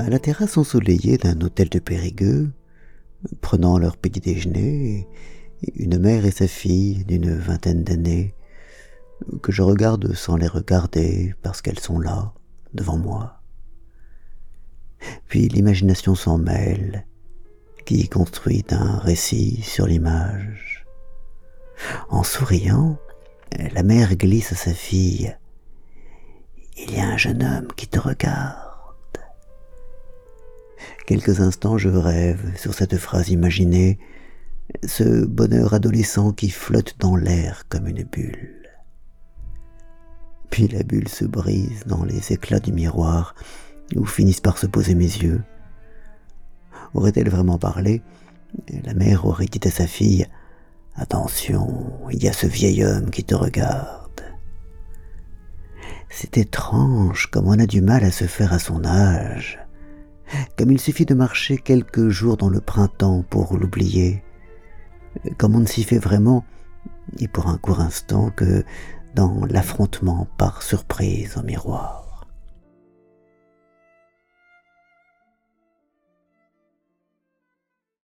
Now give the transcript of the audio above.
À la terrasse ensoleillée d'un hôtel de Périgueux, prenant leur petit déjeuner, une mère et sa fille d'une vingtaine d'années, que je regarde sans les regarder parce qu'elles sont là, devant moi. Puis l'imagination s'en mêle, qui construit un récit sur l'image. En souriant, la mère glisse à sa fille. Il y a un jeune homme qui te regarde. Quelques instants je rêve sur cette phrase imaginée, ce bonheur adolescent qui flotte dans l'air comme une bulle. Puis la bulle se brise dans les éclats du miroir où finissent par se poser mes yeux. Aurait-elle vraiment parlé? La mère aurait dit à sa fille Attention, il y a ce vieil homme qui te regarde. C'est étrange comme on a du mal à se faire à son âge, comme il suffit de marcher quelques jours dans le printemps pour l'oublier, comme on ne s'y fait vraiment, et pour un court instant, que dans l'affrontement par surprise au miroir.